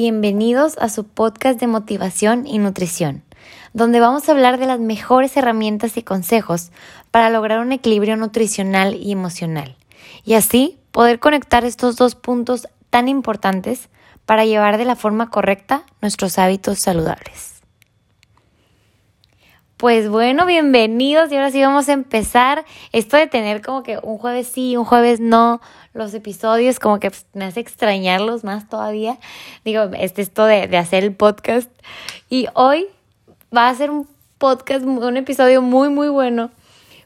Bienvenidos a su podcast de motivación y nutrición, donde vamos a hablar de las mejores herramientas y consejos para lograr un equilibrio nutricional y emocional, y así poder conectar estos dos puntos tan importantes para llevar de la forma correcta nuestros hábitos saludables. Pues bueno, bienvenidos y ahora sí vamos a empezar. Esto de tener como que un jueves sí, un jueves no, los episodios como que me hace extrañarlos más todavía. Digo, este esto de, de hacer el podcast. Y hoy va a ser un podcast, un episodio muy, muy bueno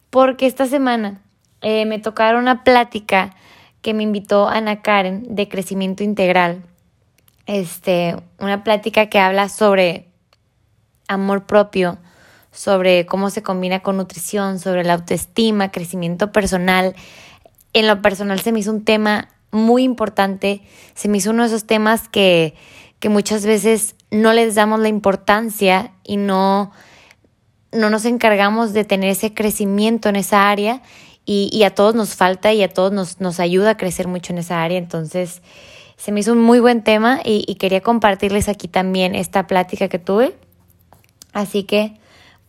porque esta semana eh, me tocaron una plática que me invitó Ana Karen de crecimiento integral. Este, una plática que habla sobre amor propio sobre cómo se combina con nutrición, sobre la autoestima, crecimiento personal. En lo personal se me hizo un tema muy importante, se me hizo uno de esos temas que, que muchas veces no les damos la importancia y no, no nos encargamos de tener ese crecimiento en esa área y, y a todos nos falta y a todos nos, nos, ayuda a crecer mucho en esa área. Entonces, se me hizo un muy buen tema y, y quería compartirles aquí también esta plática que tuve. Así que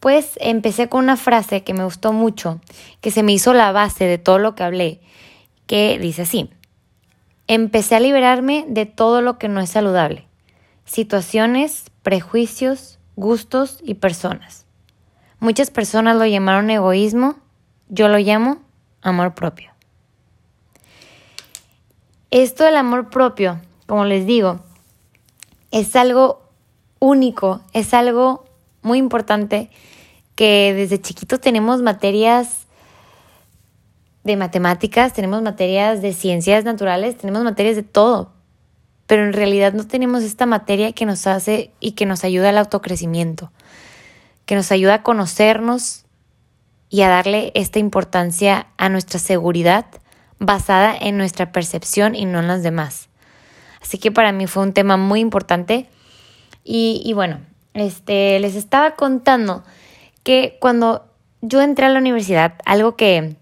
pues empecé con una frase que me gustó mucho, que se me hizo la base de todo lo que hablé, que dice así, empecé a liberarme de todo lo que no es saludable, situaciones, prejuicios, gustos y personas. Muchas personas lo llamaron egoísmo, yo lo llamo amor propio. Esto del amor propio, como les digo, es algo único, es algo muy importante que desde chiquito tenemos materias de matemáticas, tenemos materias de ciencias naturales, tenemos materias de todo, pero en realidad no tenemos esta materia que nos hace y que nos ayuda al autocrecimiento, que nos ayuda a conocernos y a darle esta importancia a nuestra seguridad basada en nuestra percepción y no en las demás. Así que para mí fue un tema muy importante y, y bueno, este, les estaba contando que cuando yo entré a la universidad, algo que,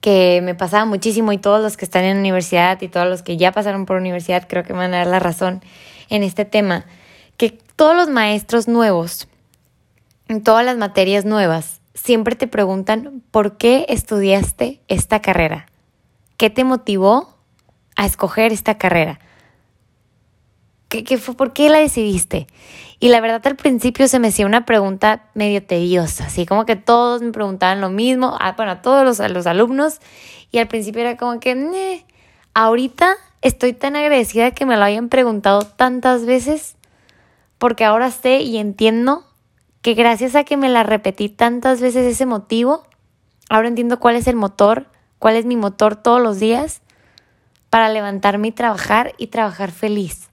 que me pasaba muchísimo y todos los que están en la universidad y todos los que ya pasaron por universidad creo que me van a dar la razón en este tema, que todos los maestros nuevos, en todas las materias nuevas, siempre te preguntan por qué estudiaste esta carrera, qué te motivó a escoger esta carrera. ¿Qué, fue? ¿Por qué la decidiste? Y la verdad al principio se me hacía una pregunta medio tediosa, así como que todos me preguntaban lo mismo, a, bueno, todos los, los alumnos, y al principio era como que, ahorita estoy tan agradecida que me lo hayan preguntado tantas veces, porque ahora sé y entiendo que gracias a que me la repetí tantas veces ese motivo, ahora entiendo cuál es el motor, cuál es mi motor todos los días para levantarme y trabajar y trabajar feliz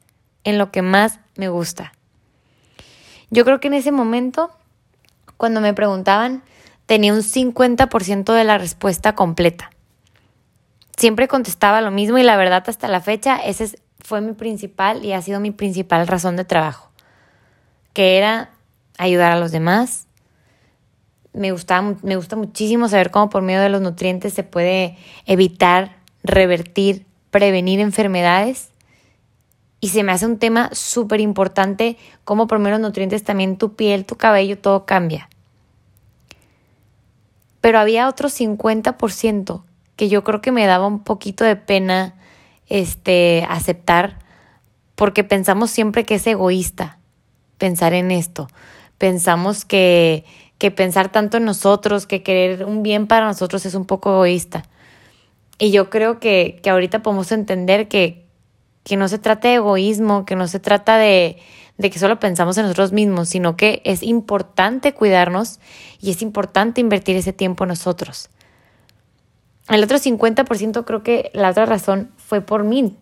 en lo que más me gusta. Yo creo que en ese momento, cuando me preguntaban, tenía un 50% de la respuesta completa. Siempre contestaba lo mismo y la verdad hasta la fecha ese fue mi principal y ha sido mi principal razón de trabajo, que era ayudar a los demás. Me, gustaba, me gusta muchísimo saber cómo por medio de los nutrientes se puede evitar, revertir, prevenir enfermedades y se me hace un tema súper importante cómo por menos nutrientes también tu piel, tu cabello, todo cambia. Pero había otro 50% que yo creo que me daba un poquito de pena este, aceptar porque pensamos siempre que es egoísta pensar en esto. Pensamos que, que pensar tanto en nosotros, que querer un bien para nosotros es un poco egoísta. Y yo creo que, que ahorita podemos entender que, que no se trata de egoísmo, que no se trata de, de que solo pensamos en nosotros mismos, sino que es importante cuidarnos y es importante invertir ese tiempo en nosotros. El otro 50% creo que la otra razón fue por mí,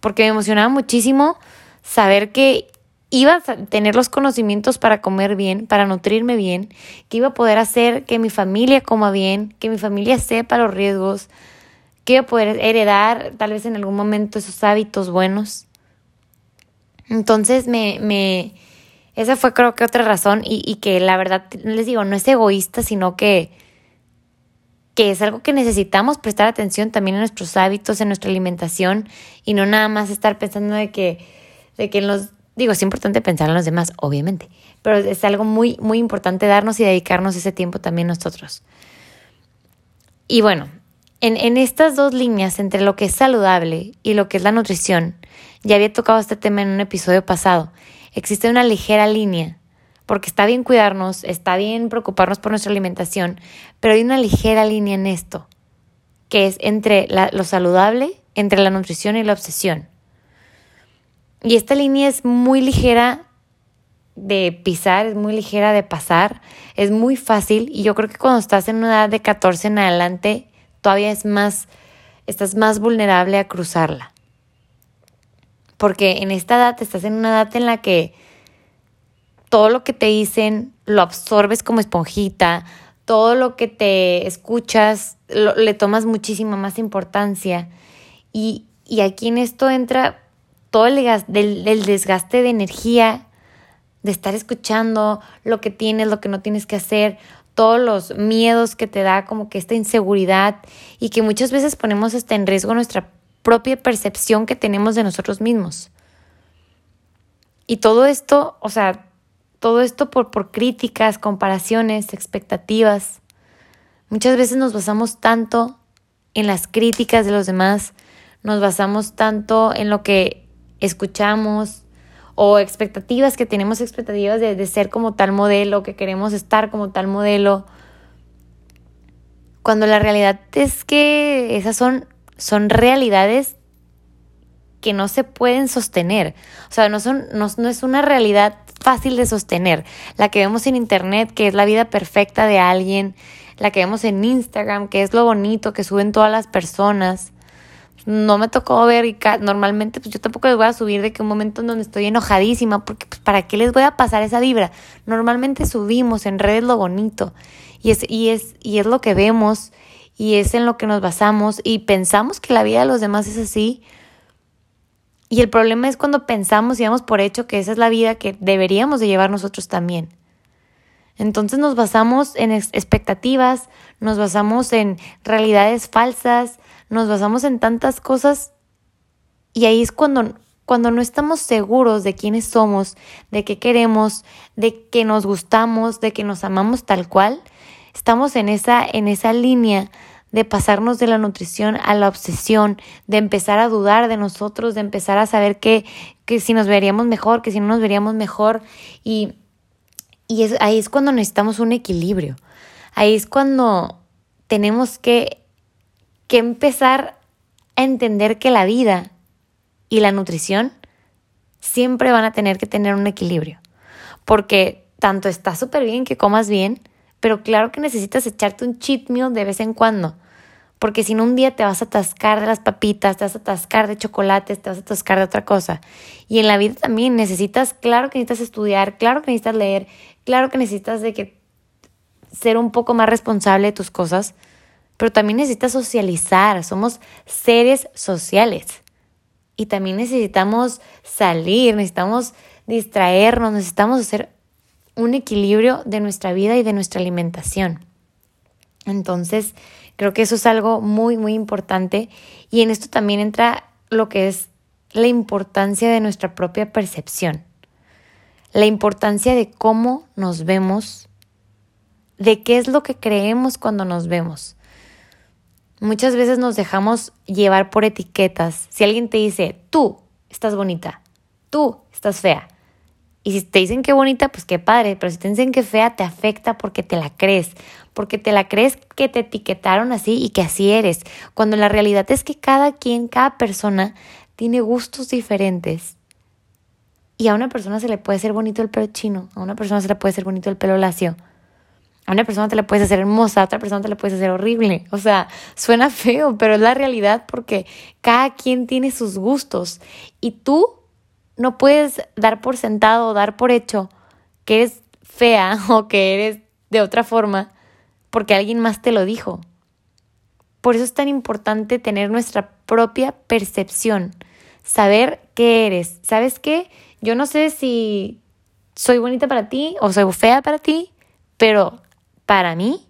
porque me emocionaba muchísimo saber que iba a tener los conocimientos para comer bien, para nutrirme bien, que iba a poder hacer que mi familia coma bien, que mi familia sepa los riesgos, Quiero poder heredar tal vez en algún momento esos hábitos buenos. Entonces me, me, esa fue creo que otra razón y, que la verdad les digo, no es egoísta, sino que, que es algo que necesitamos prestar atención también en nuestros hábitos, en nuestra alimentación y no nada más estar pensando de que de que nos, digo, es importante pensar en los demás, obviamente, pero es algo muy, muy importante darnos y dedicarnos ese tiempo también nosotros. Y bueno, en, estas dos líneas, entre lo que es saludable y lo que es la nutrición, ya había tocado este tema en un episodio pasado, existe una ligera línea, porque está bien cuidarnos, está bien preocuparnos por nuestra alimentación, pero hay una ligera línea en esto, que es entre lo saludable, entre la nutrición y la obsesión. Y esta línea es muy ligera de pisar, es muy ligera de pasar, es muy fácil y yo creo que cuando estás en una edad de 14 en adelante, todavía es más, estás más vulnerable a cruzarla. Porque en esta edad estás en una edad en la que todo lo que te dicen lo absorbes como esponjita, todo lo que te escuchas le tomas muchísima más importancia. Y, aquí en esto entra todo el desgaste de energía, de estar escuchando lo que tienes, lo que no tienes que hacer, todos los miedos que te da, como que esta inseguridad y que muchas veces ponemos hasta en riesgo nuestra propia percepción que tenemos de nosotros mismos. Y todo esto, o sea, todo esto por, por críticas, comparaciones, expectativas. Muchas veces nos basamos tanto en las críticas de los demás, nos basamos tanto en lo que escuchamos o expectativas que tenemos expectativas de, de ser como tal modelo, que queremos estar como tal modelo, cuando la realidad es que esas son son realidades que no se pueden sostener. O sea, no, son, no, es una realidad fácil de sostener. La que vemos en Internet, que es la vida perfecta de alguien, la que vemos en Instagram, que es lo bonito que suben todas las personas. No me tocó ver y normalmente pues yo tampoco les voy a subir de que un momento en donde estoy enojadísima, porque pues, ¿para qué les voy a pasar esa vibra? Normalmente subimos en redes lo bonito y es, y es, y es lo que vemos y es en lo que nos basamos y pensamos que la vida de los demás es así. Y el problema es cuando pensamos y damos por hecho que esa es la vida que deberíamos de llevar nosotros también. Entonces nos basamos en expectativas, nos basamos en realidades falsas, nos basamos en tantas cosas y ahí es cuando, cuando no estamos seguros de quiénes somos, de qué queremos, de que nos gustamos, de que nos amamos tal cual, estamos en esa, en esa línea de pasarnos de la nutrición a la obsesión, de empezar a dudar de nosotros, de empezar a saber que, que si nos veríamos mejor, que si no nos veríamos mejor. Y, y es, ahí es cuando necesitamos un equilibrio. Ahí es cuando tenemos que, que empezar a entender que la vida y la nutrición siempre van a tener que tener un equilibrio. Porque tanto está súper bien que comas bien, pero claro que necesitas echarte un cheat meal de vez en cuando. Porque si no, un día te vas a atascar de las papitas, te vas a atascar de chocolates, te vas a atascar de otra cosa. Y en la vida también necesitas, claro que necesitas estudiar, claro que necesitas leer, claro que necesitas de que ser un poco más responsable de tus cosas, pero también necesitas socializar, somos seres sociales. Y también necesitamos salir, necesitamos distraernos, necesitamos hacer un equilibrio de nuestra vida y de nuestra alimentación. Entonces, creo que eso es algo muy, muy importante. Y en esto también entra lo que es la importancia de nuestra propia percepción. La importancia de cómo nos vemos, de qué es lo que creemos cuando nos vemos. Muchas veces nos dejamos llevar por etiquetas. Si alguien te dice, tú estás bonita, tú estás fea, y si te dicen que bonita, pues qué padre, pero si te dicen que fea, te afecta porque te la crees, porque te la crees que te etiquetaron así y que así eres, cuando la realidad es que cada quien, cada persona tiene gustos diferentes. Y a una persona se le puede hacer bonito el pelo chino, a una persona se le puede hacer bonito el pelo lacio, a una persona te le puedes hacer hermosa, a otra persona te le puedes hacer horrible. O sea, suena feo, pero es la realidad porque cada quien tiene sus gustos y tú no puedes dar por sentado o dar por hecho que eres fea o que eres de otra forma porque alguien más te lo dijo. Por eso es tan importante tener nuestra propia percepción, saber qué eres. ¿Sabes qué? Yo no sé si soy bonita para ti o soy fea para ti, pero para mí,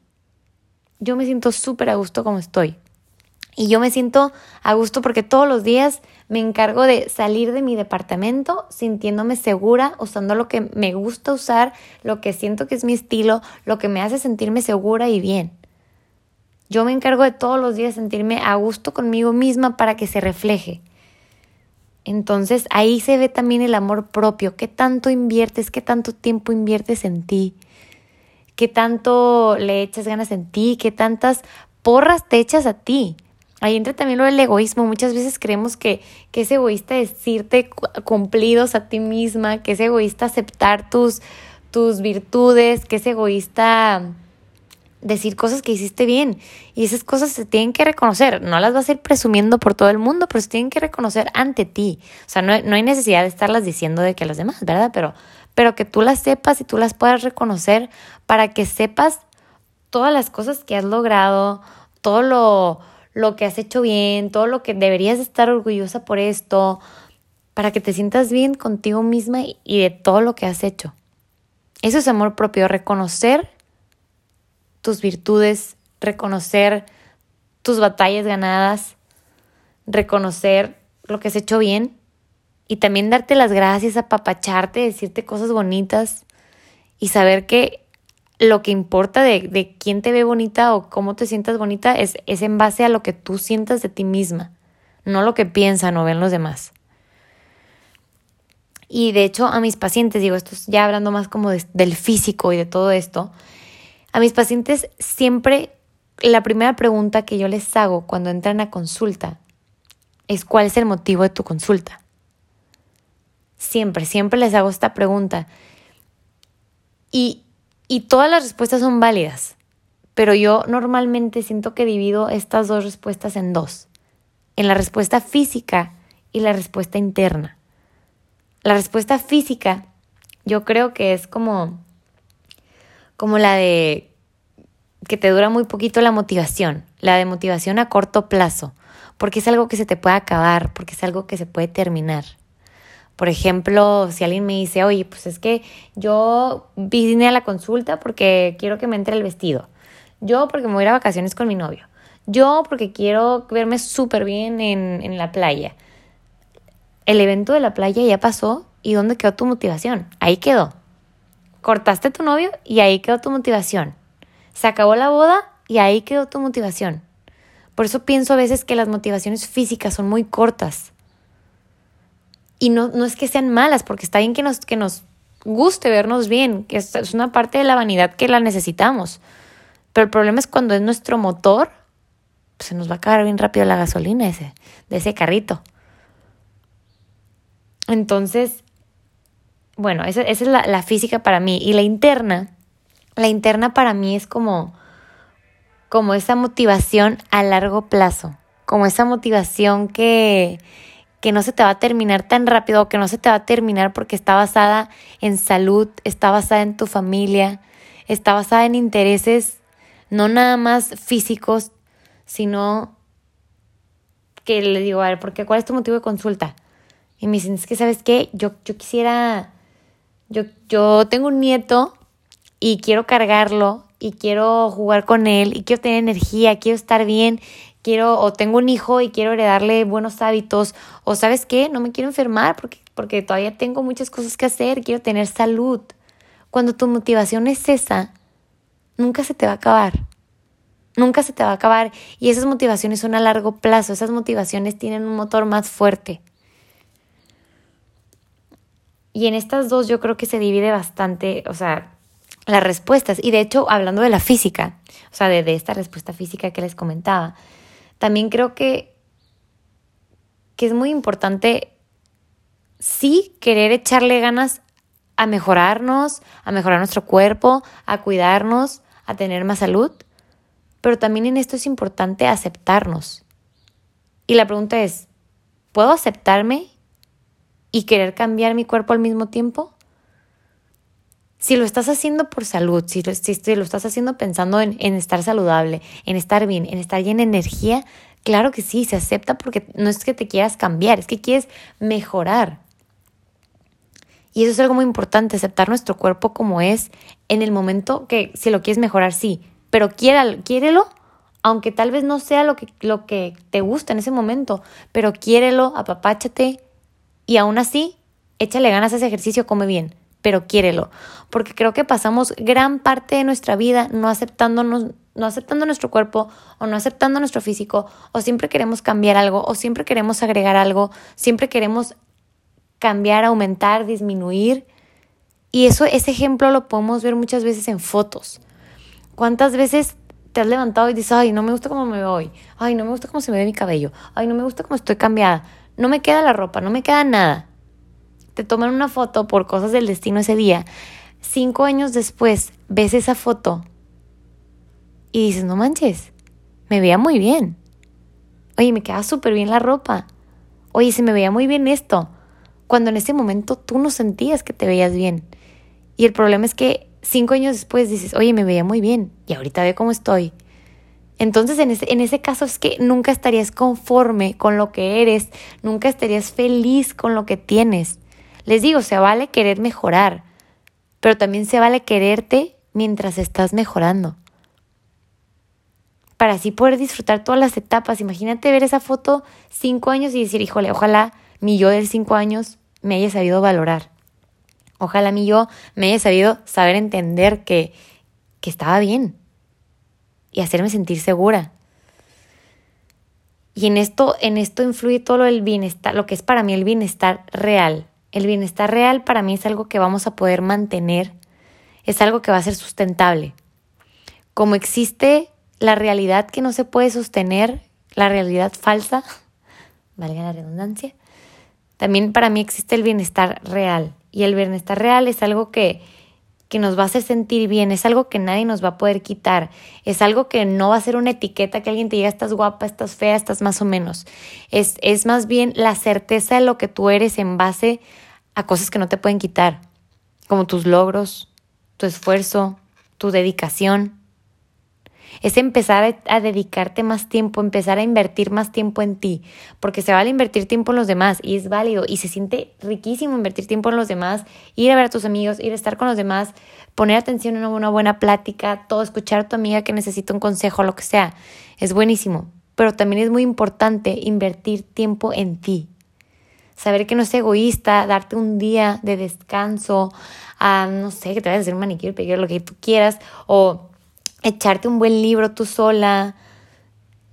yo me siento súper a gusto como estoy. Y yo me siento a gusto porque todos los días me encargo de salir de mi departamento sintiéndome segura, usando lo que me gusta usar, lo que siento que es mi estilo, lo que me hace sentirme segura y bien. Yo me encargo de todos los días sentirme a gusto conmigo misma para que se refleje. Entonces ahí se ve también el amor propio, qué tanto inviertes, qué tanto tiempo inviertes en ti, qué tanto le echas ganas en ti, qué tantas porras te echas a ti. Ahí entra también lo del egoísmo. Muchas veces creemos que, que es egoísta decirte cumplidos a ti misma, que es egoísta aceptar tus, tus virtudes, que es egoísta decir cosas que hiciste bien. Y esas cosas se tienen que reconocer. No las vas a ir presumiendo por todo el mundo, pero se tienen que reconocer ante ti. O sea, no, no hay necesidad de estarlas diciendo de que los demás, ¿verdad? Pero, pero que tú las sepas y tú las puedas reconocer para que sepas todas las cosas que has logrado, todo lo lo que has hecho bien, todo lo que deberías estar orgullosa por esto, para que te sientas bien contigo misma y de todo lo que has hecho. Eso es amor propio, reconocer tus virtudes, reconocer tus batallas ganadas, reconocer lo que has hecho bien y también darte las gracias, apapacharte, decirte cosas bonitas y saber que lo que importa de, de, quién te ve bonita o cómo te sientas bonita es, es en base a lo que tú sientas de ti misma, no lo que piensan o ven los demás. Y de hecho a mis pacientes, digo, esto ya hablando más como del físico y de todo esto, a mis pacientes siempre la primera pregunta que yo les hago cuando entran a consulta es cuál es el motivo de tu consulta. Siempre, siempre les hago esta pregunta. Y y todas las respuestas son válidas, pero yo normalmente siento que divido estas dos respuestas en dos, en la respuesta física y la respuesta interna. La respuesta física yo creo que es como, como la de que te dura muy poquito la motivación, la de motivación a corto plazo, porque es algo que se te puede acabar, porque es algo que se puede terminar. Por ejemplo, si alguien me dice, oye, pues es que yo vine a la consulta porque quiero que me entre el vestido. Yo porque me voy a ir a vacaciones con mi novio. Yo porque quiero verme súper bien en, en la playa. El evento de la playa ya pasó y ¿dónde quedó tu motivación? Ahí quedó. Cortaste tu novio y ahí quedó tu motivación. Se acabó la boda y ahí quedó tu motivación. Por eso pienso a veces que las motivaciones físicas son muy cortas. Y no, no es que sean malas, porque está bien que nos, que nos guste vernos bien, que es, una parte de la vanidad que la necesitamos. Pero el problema es cuando es nuestro motor, pues se nos va a acabar bien rápido la gasolina ese, de ese carrito. Entonces, bueno, esa, esa es la, la, física para mí. Y la interna, la interna para mí es como, como esa motivación a largo plazo, como esa motivación que, que no se te va a terminar tan rápido que no se te va a terminar porque está basada en salud, está basada en tu familia, está basada en intereses no nada más físicos, sino que le digo, a ver, ¿por qué? ¿Cuál es tu motivo de consulta? Y me dicen, es que, ¿sabes qué? Yo, yo quisiera, yo, yo tengo un nieto y quiero cargarlo y quiero jugar con él y quiero tener energía, quiero estar bien quiero o tengo un hijo y quiero heredarle buenos hábitos o sabes qué, no me quiero enfermar porque, porque todavía tengo muchas cosas que hacer, quiero tener salud. Cuando tu motivación es esa, nunca se te va a acabar. Nunca se te va a acabar y esas motivaciones son a largo plazo, esas motivaciones tienen un motor más fuerte. Y en estas dos yo creo que se divide bastante, o sea, las respuestas. Y de hecho, hablando de la física, o sea, de, de esta respuesta física que les comentaba, también creo que, que es muy importante, sí, querer echarle ganas a mejorarnos, a mejorar nuestro cuerpo, a cuidarnos, a tener más salud, pero también en esto es importante aceptarnos. Y la pregunta es, ¿puedo aceptarme y querer cambiar mi cuerpo al mismo tiempo? Si lo estás haciendo por salud, si lo, estás haciendo pensando en, en, estar saludable, en estar bien, en estar llena de energía, claro que sí, se acepta porque no es que te quieras cambiar, es que quieres mejorar. Y eso es algo muy importante, aceptar nuestro cuerpo como es en el momento que si lo quieres mejorar, sí, pero quiéralo, quiérelo aunque tal vez no sea lo que, lo que te gusta en ese momento, pero quiérelo, apapáchate y aún así, échale ganas a ese ejercicio, come bien, pero quiérelo, porque creo que pasamos gran parte de nuestra vida no aceptándonos, no aceptando nuestro cuerpo o no aceptando nuestro físico, o siempre queremos cambiar algo, o siempre queremos agregar algo, siempre queremos cambiar, aumentar, disminuir. Y eso, ese ejemplo lo podemos ver muchas veces en fotos. ¿Cuántas veces te has levantado y dices, ay, no me gusta cómo me veo ay, no me gusta cómo se me ve mi cabello, ay, no me gusta cómo estoy cambiada, no me queda la ropa, no me queda nada? Te toman una foto por cosas del destino ese día. Cinco años después ves esa foto y dices, no manches, me veía muy bien. Oye, me queda súper bien la ropa. Oye, se me veía muy bien esto. Cuando en ese momento tú no sentías que te veías bien. Y el problema es que cinco años después dices, oye, me veía muy bien y ahorita ve cómo estoy. Entonces, en ese, en ese caso es que nunca estarías conforme con lo que eres, nunca estarías feliz con lo que tienes. Les digo, se vale querer mejorar, pero también se vale quererte mientras estás mejorando. Para así poder disfrutar todas las etapas. Imagínate ver esa foto cinco años y decir, híjole, ojalá mi yo de cinco años me haya sabido valorar. Ojalá mi yo me haya sabido saber entender que, que estaba bien y hacerme sentir segura. Y en esto, en esto influye todo lo del bienestar, lo que es para mí el bienestar real. El bienestar real para mí es algo que vamos a poder mantener, es algo que va a ser sustentable. Como existe la realidad que no se puede sostener, la realidad falsa, valga la redundancia, también para mí existe el bienestar real. Y el bienestar real es algo que, que nos va a hacer sentir bien, es algo que nadie nos va a poder quitar, es algo que no va a ser una etiqueta que alguien te diga estás guapa, estás fea, estás más o menos. Es, es más bien la certeza de lo que tú eres en base a cosas que no te pueden quitar, como tus logros, tu esfuerzo, tu dedicación es empezar a, dedicarte más tiempo, empezar a invertir más tiempo en ti, porque se vale invertir tiempo en los demás y es válido y se siente riquísimo invertir tiempo en los demás, ir a ver a tus amigos, ir a estar con los demás, poner atención en una buena plática, todo, escuchar a tu amiga que necesita un consejo, lo que sea, es buenísimo, pero también es muy importante invertir tiempo en ti. Saber que no es egoísta, darte un día de descanso, a, no sé, que te vayas a hacer un manicure, pedir lo que tú quieras, o echarte un buen libro tú sola.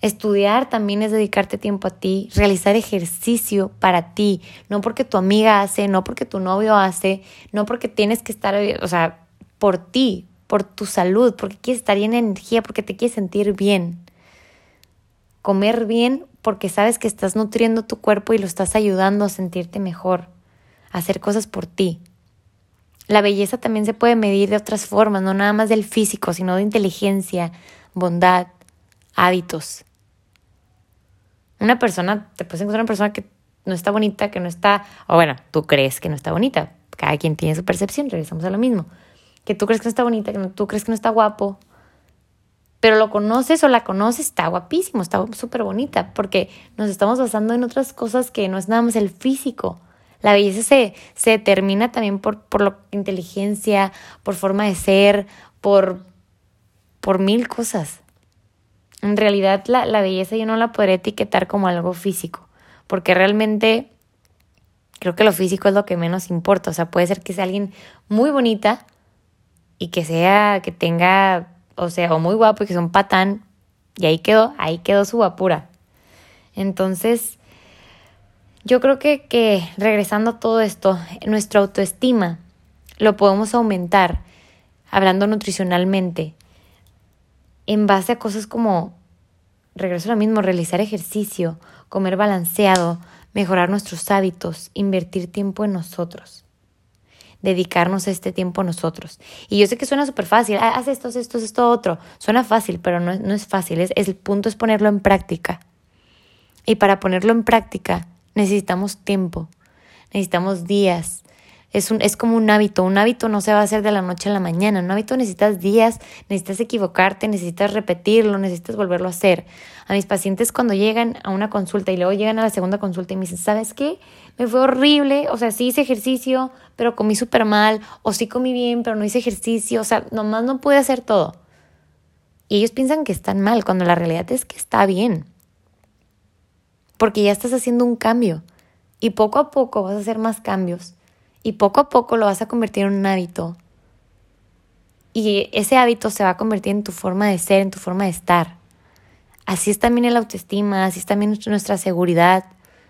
Estudiar también es dedicarte tiempo a ti, realizar ejercicio para ti, no porque tu amiga hace, no porque tu novio hace, no porque tienes que estar, o sea, por ti, por tu salud, porque quieres estar bien en energía, porque te quieres sentir bien. Comer bien porque sabes que estás nutriendo tu cuerpo y lo estás ayudando a sentirte mejor, hacer cosas por ti. La belleza también se puede medir de otras formas, no nada más del físico, sino de inteligencia, bondad, hábitos. Una persona, te puedes encontrar una persona que no está bonita, que no está, o bueno, tú crees que no está bonita. Cada quien tiene su percepción, regresamos a lo mismo. Que tú crees que no está bonita, que tú crees que no está guapo, pero lo conoces o la conoces, está guapísimo, está súper bonita, porque nos estamos basando en otras cosas que no es nada más el físico. La belleza se, se determina también por, por la inteligencia, por forma de ser, por, por mil cosas. En realidad la, la belleza yo no la podría etiquetar como algo físico, porque realmente creo que lo físico es lo que menos importa. O sea, puede ser que sea alguien muy bonita y que sea, que tenga, o sea, o muy guapo y que sea un patán, y ahí quedó, ahí quedó su guapura. Entonces, yo creo que, que regresando a todo esto, nuestra autoestima lo podemos aumentar hablando nutricionalmente en base a cosas como, regreso a lo mismo, realizar ejercicio, comer balanceado, mejorar nuestros hábitos, invertir tiempo en nosotros, dedicarnos este tiempo a nosotros. Y yo sé que suena súper fácil, ah, haz esto, haz esto, haz esto, otro. Suena fácil, pero no, no es fácil, es, el punto es ponerlo en práctica. Y para ponerlo en práctica, necesitamos tiempo, necesitamos días. Es, un, es como un hábito, un hábito no se va a hacer de la noche a la mañana, un hábito necesitas días, necesitas equivocarte, necesitas repetirlo, necesitas volverlo a hacer. A mis pacientes cuando llegan a una consulta y luego llegan a la segunda consulta y me dicen, ¿sabes qué? Me fue horrible, o sea, sí hice ejercicio, pero comí súper mal, o sí comí bien, pero no hice ejercicio, o sea, nomás no pude hacer todo. Y ellos piensan que están mal, cuando la realidad es que está bien. Porque ya estás haciendo un cambio. Y poco a poco vas a hacer más cambios. Y poco a poco lo vas a convertir en un hábito. Y ese hábito se va a convertir en tu forma de ser, en tu forma de estar. Así es también el autoestima, así es también nuestra seguridad,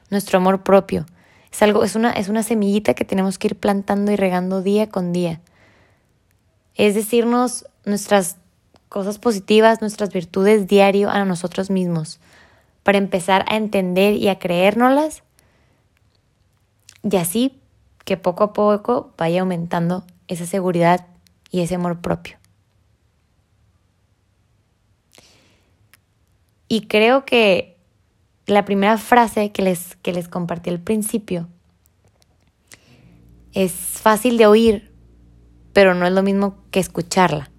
nuestro amor propio. Es algo, es una, es una semillita que tenemos que ir plantando y regando día con día. Es decirnos nuestras cosas positivas, nuestras virtudes diario a nosotros mismos, para empezar a entender y a creérnoslas y así que poco a poco vaya aumentando esa seguridad y ese amor propio. Y creo que la primera frase que les, que les compartí al principio es fácil de oír, pero no es lo mismo que escucharla.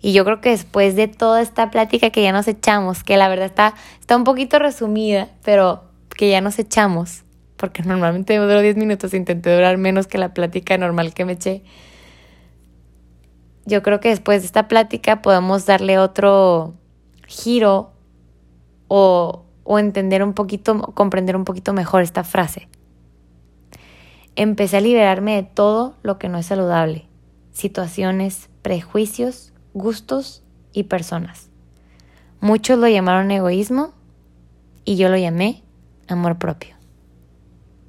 Y yo creo que después de toda esta plática que ya nos echamos, que la verdad está, está un poquito resumida, pero que ya nos echamos, porque normalmente duro 10 minutos, intenté durar menos que la plática normal que me eché. Yo creo que después de esta plática podemos darle otro giro o, o entender un poquito, comprender un poquito mejor esta frase. Empecé a liberarme de todo lo que no es saludable, situaciones, prejuicios, gustos y personas. Muchos lo llamaron egoísmo y yo lo llamé amor propio.